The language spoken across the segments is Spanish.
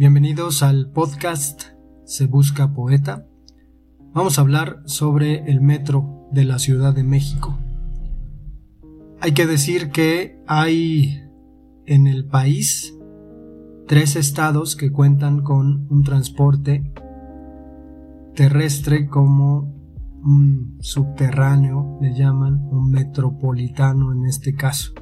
Bienvenidos al podcast Se Busca Poeta. Vamos a hablar sobre el metro de la Ciudad de México. Hay que decir que hay en el país tres estados que cuentan con un transporte terrestre como un subterráneo, le llaman un metropolitano en este caso.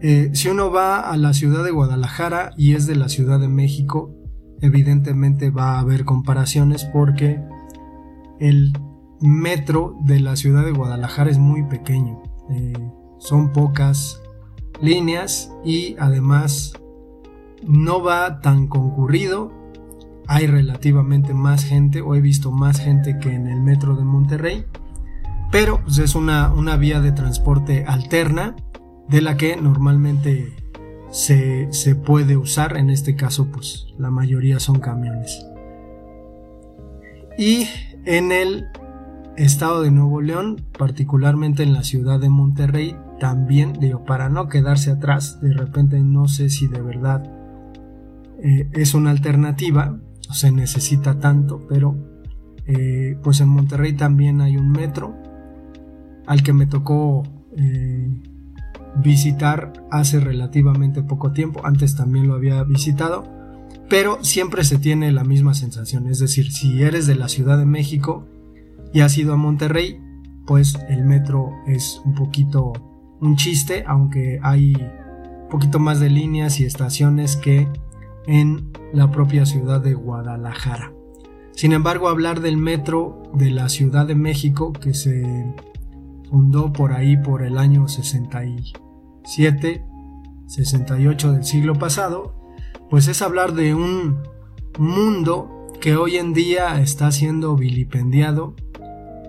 Eh, si uno va a la ciudad de Guadalajara y es de la Ciudad de México, evidentemente va a haber comparaciones porque el metro de la ciudad de Guadalajara es muy pequeño. Eh, son pocas líneas y además no va tan concurrido. Hay relativamente más gente o he visto más gente que en el metro de Monterrey. Pero pues, es una, una vía de transporte alterna de la que normalmente se, se, puede usar. En este caso, pues la mayoría son camiones. Y en el estado de Nuevo León, particularmente en la ciudad de Monterrey, también, digo, para no quedarse atrás, de repente no sé si de verdad eh, es una alternativa, se necesita tanto, pero eh, pues en Monterrey también hay un metro al que me tocó eh, visitar hace relativamente poco tiempo, antes también lo había visitado, pero siempre se tiene la misma sensación, es decir, si eres de la Ciudad de México y has ido a Monterrey, pues el metro es un poquito un chiste, aunque hay un poquito más de líneas y estaciones que en la propia ciudad de Guadalajara. Sin embargo, hablar del metro de la Ciudad de México, que se fundó por ahí por el año 67, 68 del siglo pasado, pues es hablar de un mundo que hoy en día está siendo vilipendiado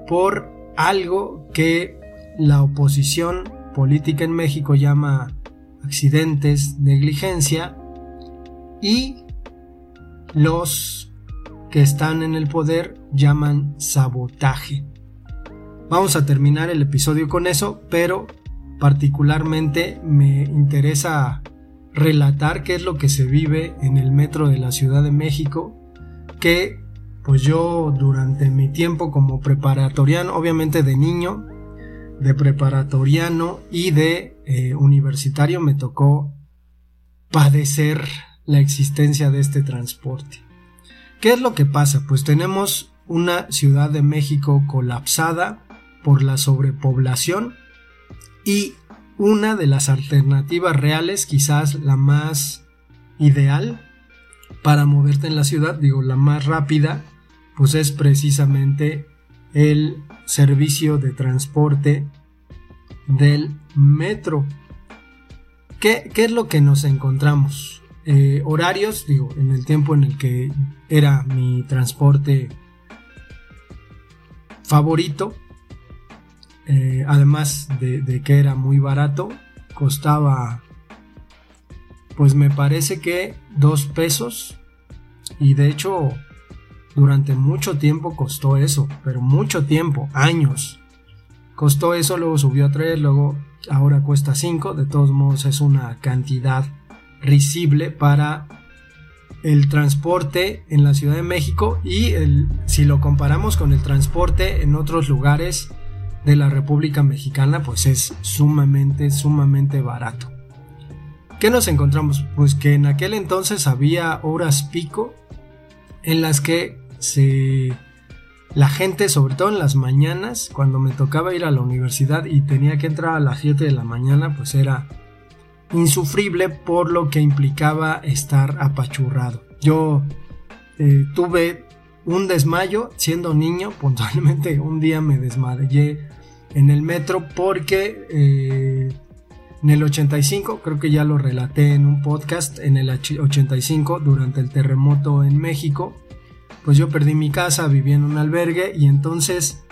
por algo que la oposición política en México llama accidentes, negligencia y los que están en el poder llaman sabotaje. Vamos a terminar el episodio con eso, pero particularmente me interesa relatar qué es lo que se vive en el metro de la Ciudad de México, que pues yo durante mi tiempo como preparatoriano, obviamente de niño, de preparatoriano y de eh, universitario me tocó padecer la existencia de este transporte. ¿Qué es lo que pasa? Pues tenemos una Ciudad de México colapsada por la sobrepoblación y una de las alternativas reales, quizás la más ideal para moverte en la ciudad, digo la más rápida, pues es precisamente el servicio de transporte del metro. ¿Qué, es lo que nos encontramos? Eh, horarios, digo, en el tiempo en el que era mi transporte favorito, eh, además de, de, que era muy barato, costaba, pues me parece que dos pesos, y de hecho durante mucho tiempo costó eso, pero mucho tiempo, años. Costó eso, luego subió a 3, luego ahora cuesta 5, de todos modos es una cantidad risible para el transporte en la Ciudad de México y el, si lo comparamos con el transporte en otros lugares de la República Mexicana, pues es sumamente, sumamente barato. ¿Qué nos encontramos? Pues que en aquel entonces había horas pico en las que se la gente, sobre todo en las mañanas, cuando me tocaba ir a la universidad y tenía que entrar a las 7 de la mañana, pues era insufrible por lo que implicaba estar apachurrado. Yo eh, tuve un desmayo siendo niño, puntualmente un día me desmayé en el metro porque eh, En el 85, creo que ya lo relaté en un podcast, en el 85, durante el terremoto en México, pues yo perdí mi casa, vivía en un albergue y entonces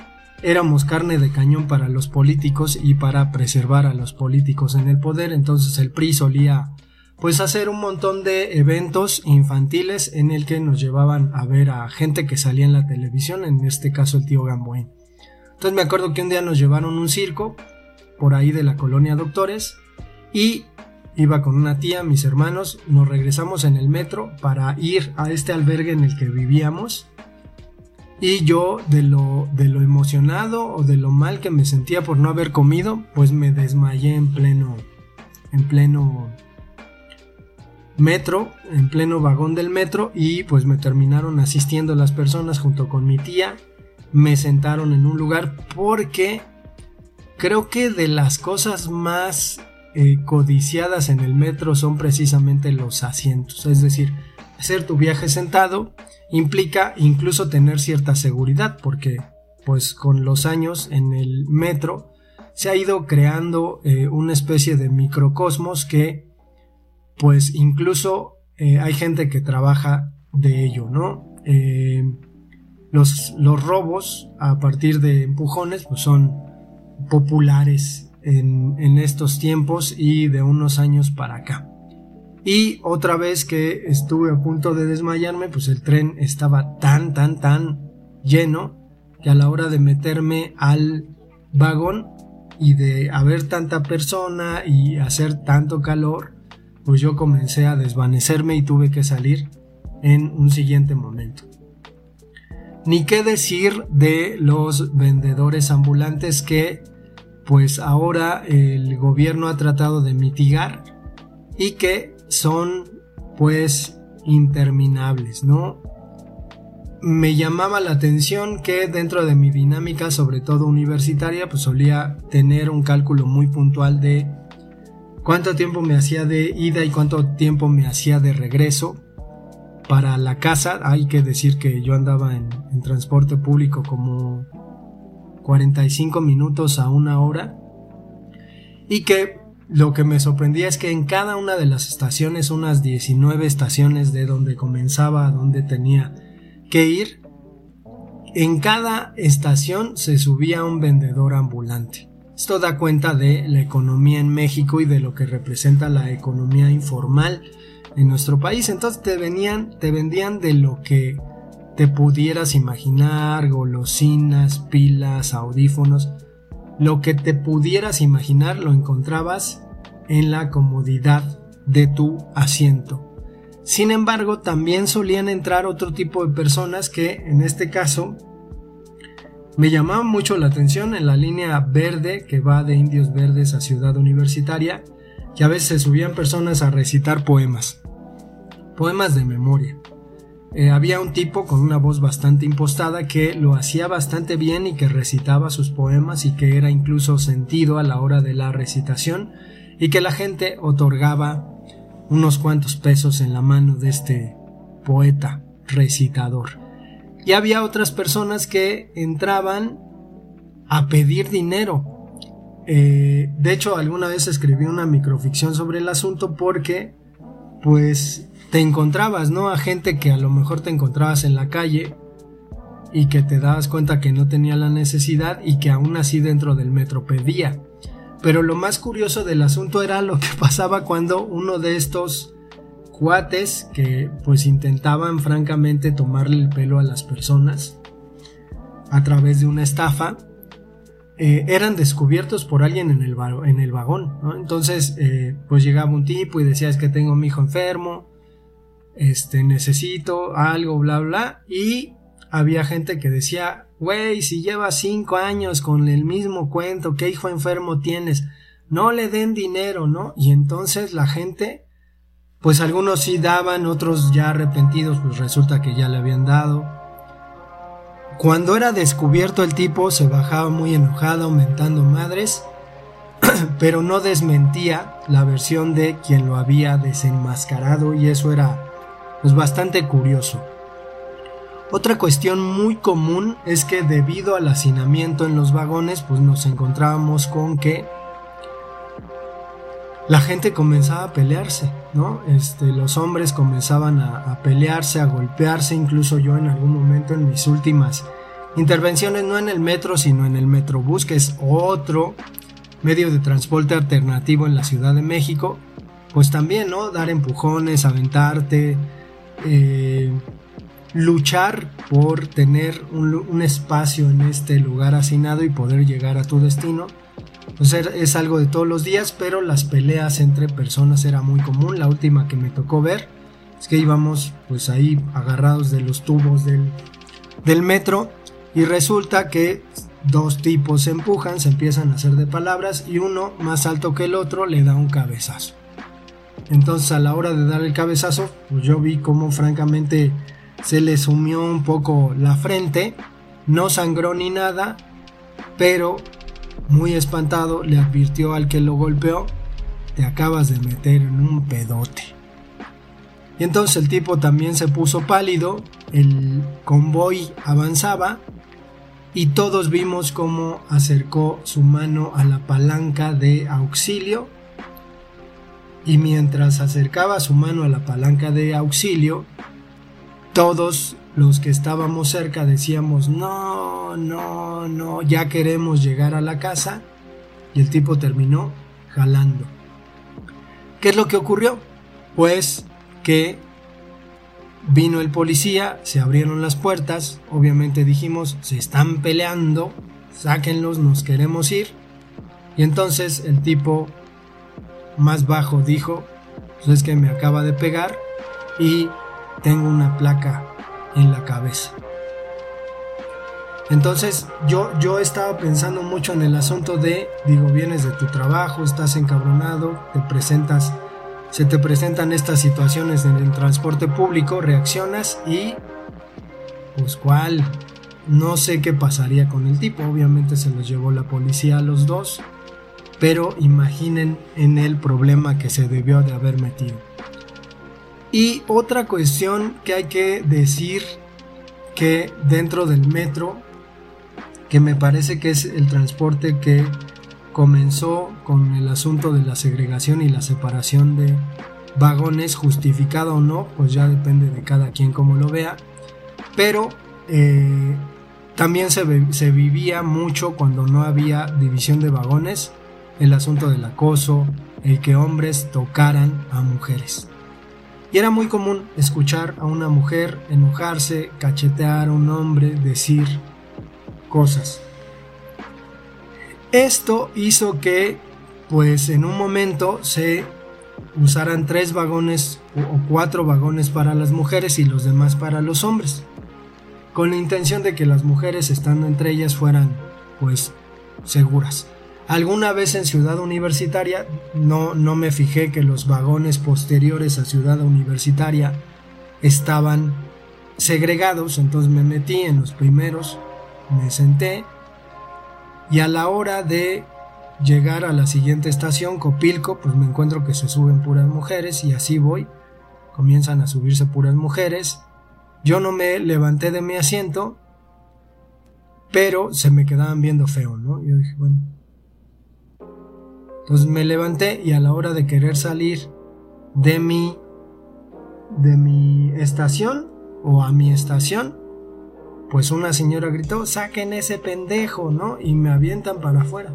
éramos carne de cañón para los políticos y para preservar a los políticos en el poder, entonces el PRI solía pues hacer un montón de eventos infantiles en el que nos llevaban a ver a gente que salía en la televisión, en este caso el tío Gamboín. Entonces me acuerdo que un día nos llevaron un circo por ahí de la colonia Doctores y iba con una tía, mis hermanos, nos regresamos en el metro para ir a este albergue en el que vivíamos y yo de lo, de lo emocionado o de lo mal que me sentía por no haber comido, pues me desmayé en pleno, en pleno metro, en pleno vagón del metro y pues me terminaron asistiendo las personas junto con mi tía. Me sentaron en un lugar porque creo que de las cosas más eh, codiciadas en el metro son precisamente los asientos. Es decir, hacer tu viaje sentado implica incluso tener cierta seguridad porque pues con los años en el metro se ha ido creando eh, una especie de microcosmos que pues incluso eh, hay gente que trabaja de ello, ¿no? Eh, los, los, robos a partir de empujones pues son populares en, en, estos tiempos y de unos años para acá. Y otra vez que estuve a punto de desmayarme, pues el tren estaba tan, tan, tan lleno que a la hora de meterme al vagón y de haber tanta persona y hacer tanto calor, pues yo comencé a desvanecerme y tuve que salir en un siguiente momento. Ni qué decir de los vendedores ambulantes que pues ahora el gobierno ha tratado de mitigar y que son pues interminables, ¿no? Me llamaba la atención que dentro de mi dinámica, sobre todo universitaria, pues solía tener un cálculo muy puntual de cuánto tiempo me hacía de ida y cuánto tiempo me hacía de regreso para la casa. Hay que decir que yo andaba en, transporte público como 45 minutos a una hora y que lo que me sorprendía es que en cada una de las estaciones, unas 19 estaciones de donde comenzaba a donde tenía que ir, en cada estación se subía un vendedor ambulante. Esto da cuenta de la economía en México y de lo que representa la economía informal en nuestro país. Entonces te venían, te vendían de lo que te pudieras imaginar, golosinas, pilas, audífonos, lo que te pudieras imaginar lo encontrabas en la comodidad de tu asiento. Sin embargo, también solían entrar otro tipo de personas que en este caso me llamaba mucho la atención en la línea verde que va de Indios Verdes a Ciudad Universitaria, que a veces subían personas a recitar poemas, poemas de memoria. Eh, había un tipo con una voz bastante impostada que lo hacía bastante bien y que recitaba sus poemas y que era incluso sentido a la hora de la recitación y que la gente otorgaba unos cuantos pesos en la mano de este poeta recitador. Y había otras personas que entraban a pedir dinero. Eh, de hecho, alguna vez escribí una microficción sobre el asunto porque, pues, te encontrabas, ¿no? A gente que a lo mejor te encontrabas en la calle y que te dabas cuenta que no tenía la necesidad y que aún así dentro del metro pedía. Pero lo más curioso del asunto era lo que pasaba cuando uno de estos cuates que pues intentaban francamente tomarle el pelo a las personas a través de una estafa eh, eran descubiertos por alguien en el, en el vagón entonces eh, pues llegaba un tipo y decía es que tengo a mi hijo enfermo este necesito algo bla bla y había gente que decía güey si llevas cinco años con el mismo cuento qué hijo enfermo tienes no le den dinero no y entonces la gente pues algunos sí daban, otros ya arrepentidos, pues resulta que ya le habían dado. Cuando era descubierto el tipo se bajaba muy enojado, aumentando madres, pero no desmentía la versión de quien lo había desenmascarado y eso era pues bastante curioso. Otra cuestión muy común es que debido al hacinamiento en los vagones, pues nos encontrábamos con que la gente comenzaba a pelearse, ¿no? Este, los hombres comenzaban a, pelearse, a golpearse, incluso yo en algún momento en mis últimas intervenciones, no en el metro, sino en el Metrobús, que es otro medio de transporte alternativo en la Ciudad de México, pues también, ¿no? Dar empujones, aventarte, eh, luchar por tener un, espacio en este lugar asignado y poder llegar a tu destino. Pues es algo de todos los días, pero las peleas entre personas era muy común. La última que me tocó ver es que íbamos pues ahí agarrados de los tubos del, del metro y resulta que dos tipos se empujan, se empiezan a hacer de palabras y uno más alto que el otro le da un cabezazo. Entonces a la hora de dar el cabezazo, pues yo vi como francamente se le sumió un poco la frente, no sangró ni nada, pero muy espantado le advirtió al que lo golpeó, te acabas de meter en un pedote. Y entonces el tipo también se puso pálido, el convoy avanzaba y todos vimos cómo acercó su mano a la palanca de auxilio y mientras acercaba su mano a la palanca de auxilio, todos los que estábamos cerca decíamos, no, no, no, ya queremos llegar a la casa. Y el tipo terminó jalando. ¿Qué es lo que ocurrió? Pues que vino el policía, se abrieron las puertas, obviamente dijimos, se están peleando, sáquenlos, nos queremos ir. Y entonces el tipo más bajo dijo, pues es que me acaba de pegar y tengo una placa en la cabeza. Entonces yo, yo estaba pensando mucho en el asunto de, digo, vienes de tu trabajo, estás encabronado, te presentas, se te presentan estas situaciones en el transporte público, reaccionas y, pues cuál, no sé qué pasaría con el tipo, obviamente se los llevó la policía a los dos, pero imaginen en el problema que se debió de haber metido. Y otra cuestión que hay que decir que dentro del metro, que me parece que es el transporte que comenzó con el asunto de la segregación y la separación de vagones, justificado o no, pues ya depende de cada quien como lo vea, pero eh, también se, se vivía mucho cuando no había división de vagones el asunto del acoso, el que hombres tocaran a mujeres. Y era muy común escuchar a una mujer enojarse, cachetear a un hombre, decir cosas. Esto hizo que, pues en un momento se usaran tres vagones o cuatro vagones para las mujeres y los demás para los hombres, con la intención de que las mujeres estando entre ellas fueran, pues, seguras. Alguna vez en Ciudad Universitaria no, no me fijé que los vagones posteriores a Ciudad Universitaria estaban segregados, entonces me metí en los primeros, me senté y a la hora de llegar a la siguiente estación, Copilco, pues me encuentro que se suben puras mujeres y así voy. Comienzan a subirse puras mujeres. Yo no me levanté de mi asiento, pero se me quedaban viendo feo, ¿no? Yo dije, bueno, entonces me levanté y a la hora de querer salir de mi de mi estación o a mi estación, pues una señora gritó, "Saquen ese pendejo", ¿no? Y me avientan para afuera.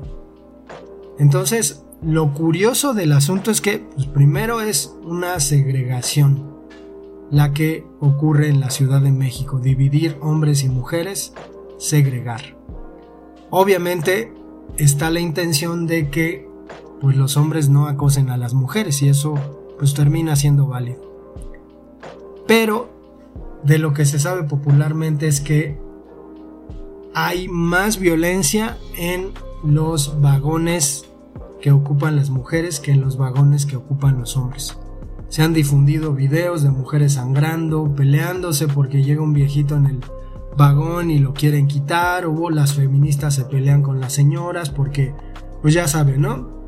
Entonces, lo curioso del asunto es que pues, primero es una segregación la que ocurre en la Ciudad de México, dividir hombres y mujeres, segregar. Obviamente está la intención de que pues los hombres no acosen a las mujeres y eso pues termina siendo válido. Pero de lo que se sabe popularmente es que hay más violencia en los vagones que ocupan las mujeres que en los vagones que ocupan los hombres. Se han difundido videos de mujeres sangrando, peleándose porque llega un viejito en el vagón y lo quieren quitar, o las feministas se pelean con las señoras porque, pues ya saben, ¿no?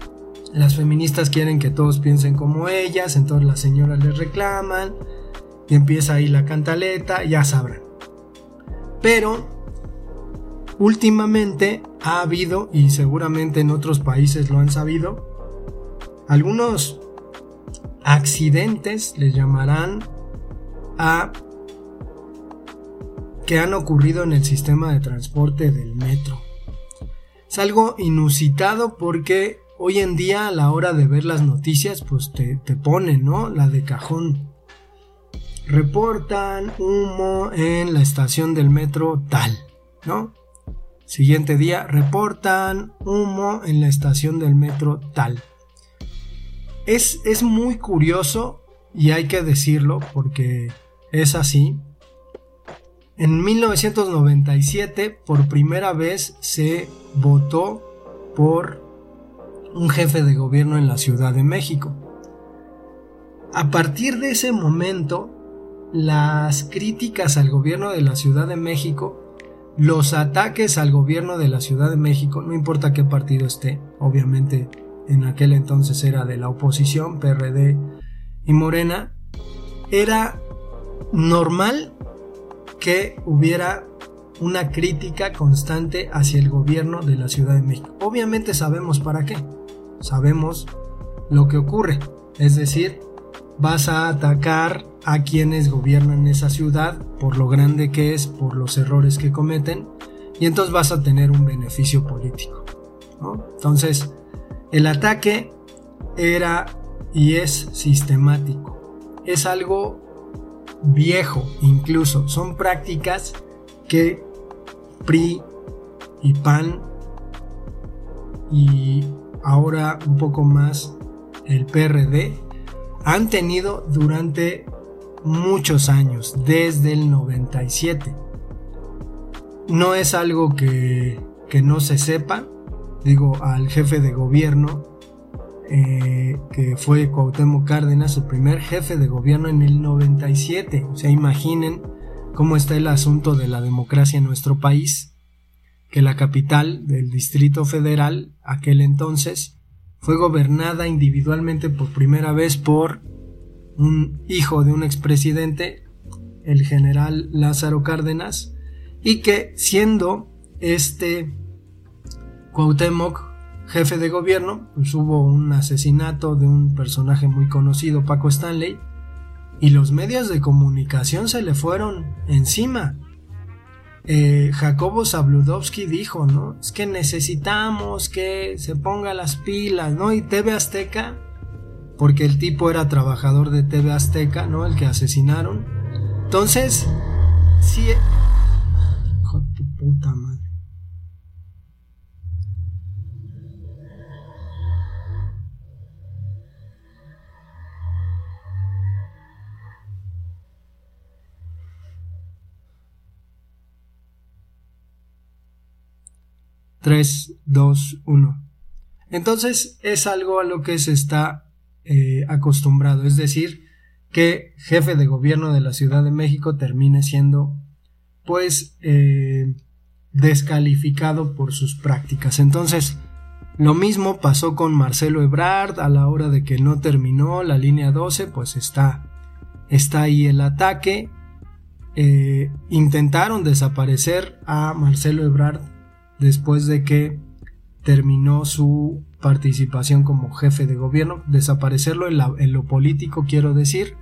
Las feministas quieren que todos piensen como ellas, entonces las señoras les reclaman y empieza ahí la cantaleta, ya sabrán. Pero últimamente ha habido, y seguramente en otros países lo han sabido, algunos accidentes le llamarán a que han ocurrido en el sistema de transporte del metro. Es algo inusitado porque hoy en día a la hora de ver las noticias pues te, te ¿no? La de cajón. Reportan humo en la estación del metro tal, ¿no? Siguiente día, reportan humo en la estación del metro tal. Es, es muy curioso y hay que decirlo porque es así. En 1997 por primera vez se votó por un jefe de gobierno en la Ciudad de México. A partir de ese momento, las críticas al gobierno de la Ciudad de México, los ataques al gobierno de la Ciudad de México, no importa qué partido esté, obviamente en aquel entonces era de la oposición, PRD y Morena, era normal que hubiera una crítica constante hacia el gobierno de la Ciudad de México. Obviamente sabemos para qué. Sabemos lo que ocurre. Es decir, vas a atacar a quienes gobiernan esa ciudad por lo grande que es, por los errores que cometen, y entonces vas a tener un beneficio político. Entonces, el ataque era y es sistemático. Es algo viejo incluso. Son prácticas que PRI y PAN y ahora un poco más el PRD han tenido durante muchos años, desde el 97. No es algo que, que no se sepa, digo, al jefe de gobierno eh, que fue Cuauhtémoc Cárdenas, el primer jefe de gobierno en el 97. O sea, imaginen cómo está el asunto de la democracia en nuestro país, que la capital del Distrito Federal, aquel entonces, fue gobernada individualmente por primera vez por un hijo de un expresidente, el general Lázaro Cárdenas, y que siendo este Cuauhtémoc jefe de gobierno, pues hubo un asesinato de un personaje muy conocido, Paco Stanley, y los medios de comunicación se le fueron encima. Eh, Jacobo Zabludovsky dijo, ¿no? Es que necesitamos que se ponga las pilas, ¿no? Y TV Azteca, porque el tipo era trabajador de TV Azteca, ¿no? El que asesinaron. Entonces, sí... Hijo de puta 3, 2, 1. Entonces es algo a lo que se está eh, acostumbrado, es decir, que jefe de gobierno de la Ciudad de México termine siendo pues eh, descalificado por sus prácticas. Entonces, lo mismo pasó con Marcelo Ebrard a la hora de que no terminó la línea 12, pues está, está ahí el ataque. Eh, intentaron desaparecer a Marcelo Ebrard después de que terminó su participación como jefe de gobierno, desaparecerlo en, lo político quiero decir,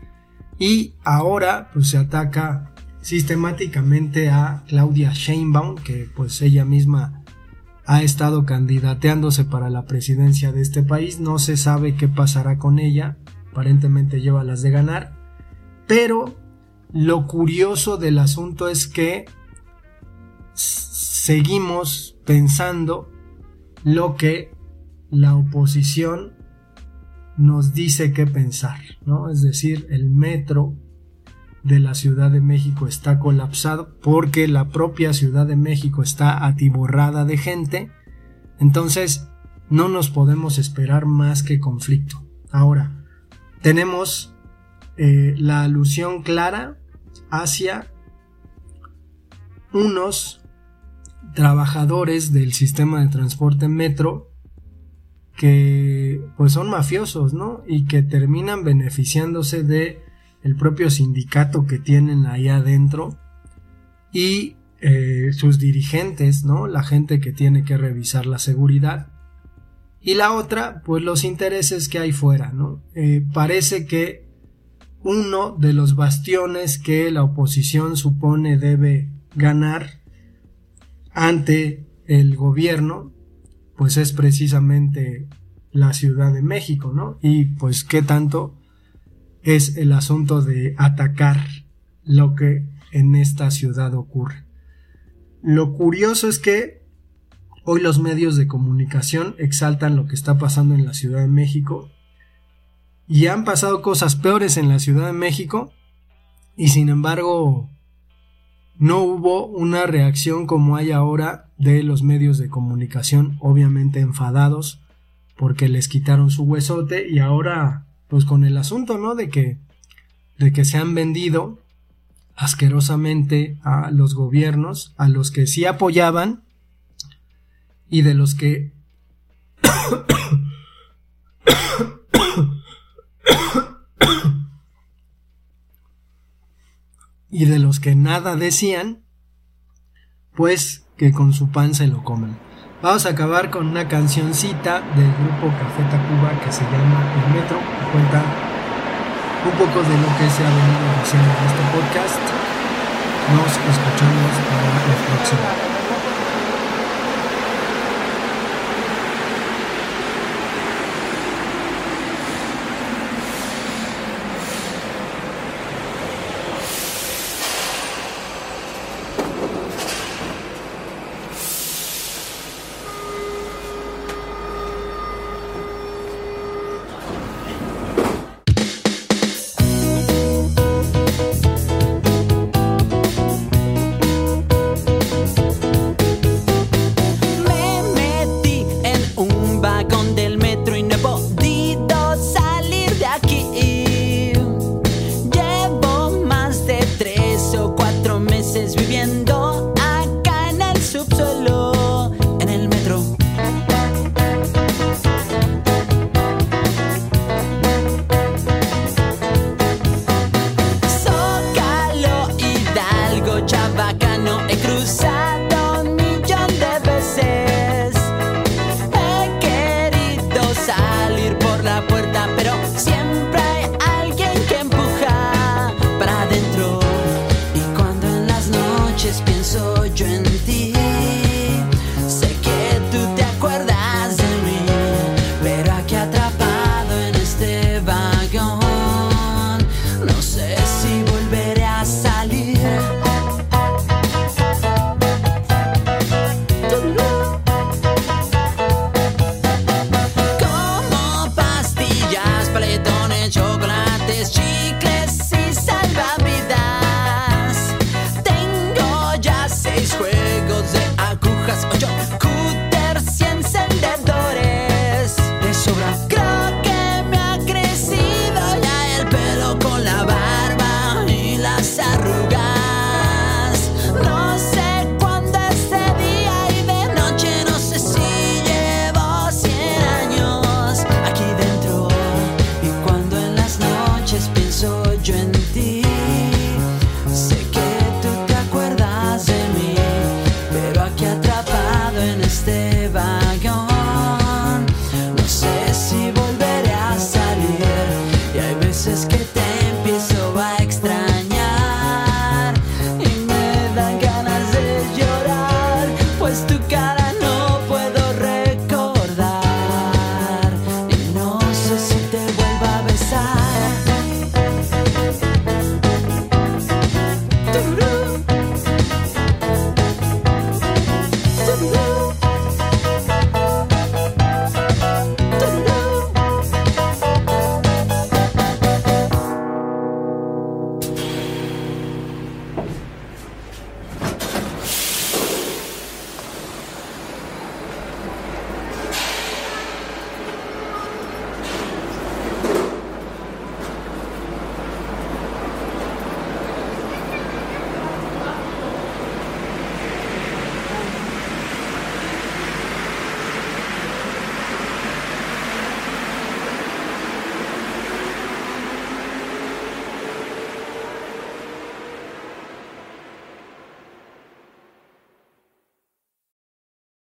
y ahora pues se ataca sistemáticamente a Claudia Sheinbaum, que pues ella misma ha estado candidateándose para la presidencia de este país, no se sabe qué pasará con ella, aparentemente lleva las de ganar, pero lo curioso del asunto es que seguimos pensando lo que la oposición nos dice que pensar, ¿no? Es decir, el metro de la Ciudad de México está colapsado porque la propia Ciudad de México está atiborrada de gente, entonces no nos podemos esperar más que conflicto. Ahora, tenemos eh, la alusión clara hacia unos trabajadores del sistema de transporte metro que pues son mafiosos, ¿no? Y que terminan beneficiándose de el propio sindicato que tienen ahí adentro y eh, sus dirigentes, ¿no? La gente que tiene que revisar la seguridad. Y la otra, pues los intereses que hay fuera, ¿no? Eh, parece que uno de los bastiones que la oposición supone debe ganar ante el gobierno, pues es precisamente la Ciudad de México, ¿no? Y pues qué tanto es el asunto de atacar lo que en esta ciudad ocurre. Lo curioso es que hoy los medios de comunicación exaltan lo que está pasando en la Ciudad de México y han pasado cosas peores en la Ciudad de México y sin embargo no hubo una reacción como hay ahora de los medios de comunicación, obviamente enfadados porque les quitaron su huesote y ahora pues con el asunto, ¿no? De que de que se han vendido asquerosamente a los gobiernos, a los que sí apoyaban y de los que y de los que nada decían, pues que con su pan se lo comen. Vamos a acabar con una cancioncita del grupo Café Tacuba que se llama El Metro, que cuenta un poco de lo que se ha venido haciendo en este podcast. Nos escuchamos para la próxima.